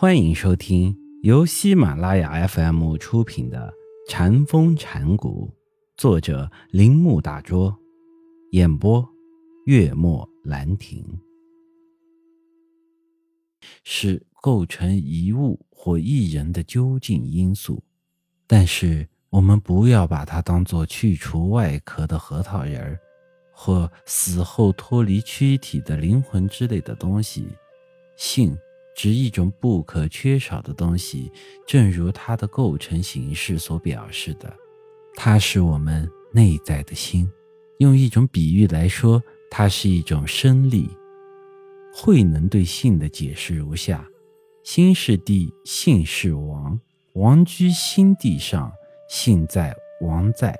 欢迎收听由喜马拉雅 FM 出品的《禅风禅谷，作者铃木大拙，演播月末兰亭。是构成一物或一人的究竟因素，但是我们不要把它当做去除外壳的核桃仁儿，或死后脱离躯体的灵魂之类的东西。性。指一种不可缺少的东西，正如它的构成形式所表示的，它是我们内在的心。用一种比喻来说，它是一种生力。慧能对性的解释如下：心是地，性是王，王居心地上，性在王在，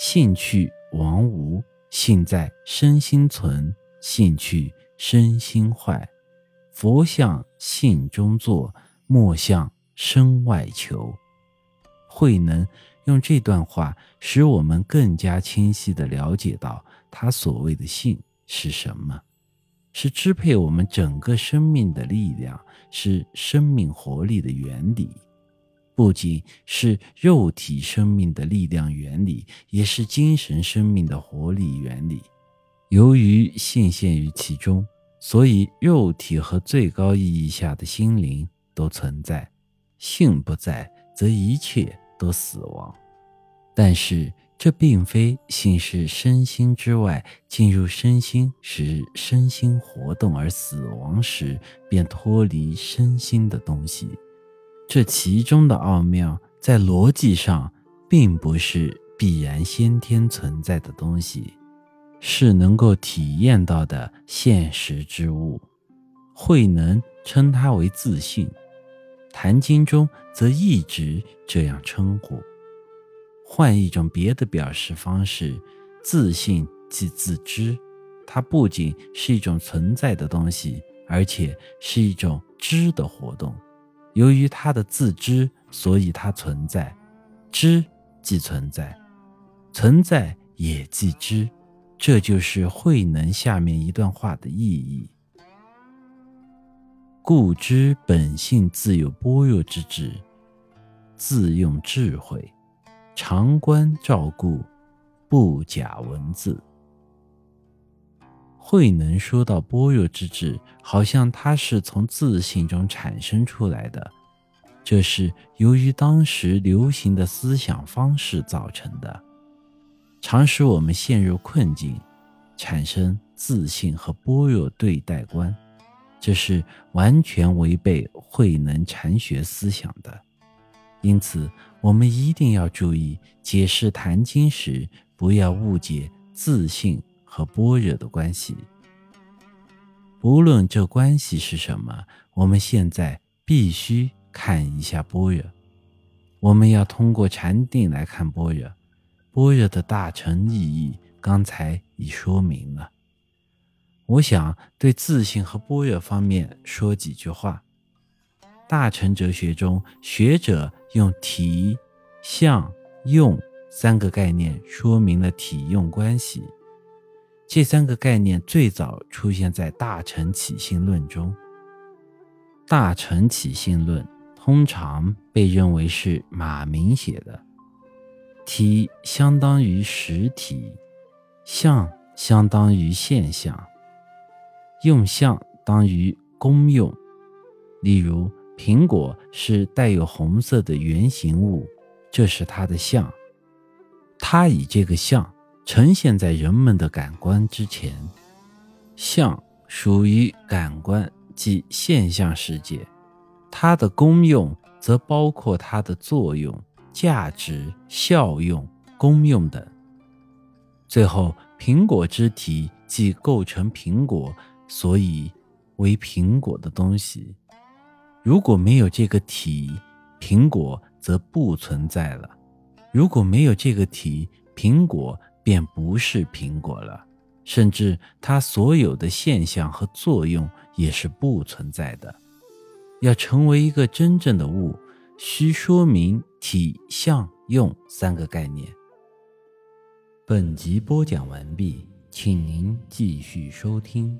性去王无，性在身心存，性去身心坏。佛向性中坐，莫向身外求。慧能用这段话，使我们更加清晰地了解到，他所谓的性是什么？是支配我们整个生命的力量，是生命活力的原理，不仅是肉体生命的力量原理，也是精神生命的活力原理。由于性现于其中。所以，肉体和最高意义下的心灵都存在，性不在，则一切都死亡。但是，这并非性是身心之外，进入身心使身心活动而死亡时便脱离身心的东西。这其中的奥妙，在逻辑上并不是必然先天存在的东西。是能够体验到的现实之物，慧能称它为自信，《坛经》中则一直这样称呼。换一种别的表示方式，自信即自知，它不仅是一种存在的东西，而且是一种知的活动。由于它的自知，所以它存在；知即存在，存在也即知。这就是慧能下面一段话的意义。故知本性自有般若之智，自用智慧，常观照顾，不假文字。慧能说到般若之智，好像它是从自信中产生出来的，这是由于当时流行的思想方式造成的。常使我们陷入困境，产生自信和般若对待观，这是完全违背慧能禅学思想的。因此，我们一定要注意解释《坛经》时，不要误解自信和般若的关系。不论这关系是什么，我们现在必须看一下般若。我们要通过禅定来看般若。般若的大乘意义，刚才已说明了。我想对自信和般若方面说几句话。大乘哲学中，学者用体、相、用三个概念说明了体用关系。这三个概念最早出现在《大乘起信论》中。《大乘起信论》通常被认为是马明写的。体相当于实体，相相当于现象，用相当于功用。例如，苹果是带有红色的圆形物，这是它的相。它以这个相呈现在人们的感官之前。相属于感官，即现象世界。它的功用则包括它的作用。价值、效用、功用等。最后，苹果之体即构成苹果，所以为苹果的东西。如果没有这个体，苹果则不存在了；如果没有这个体，苹果便不是苹果了，甚至它所有的现象和作用也是不存在的。要成为一个真正的物。需说明体、相、用三个概念。本集播讲完毕，请您继续收听。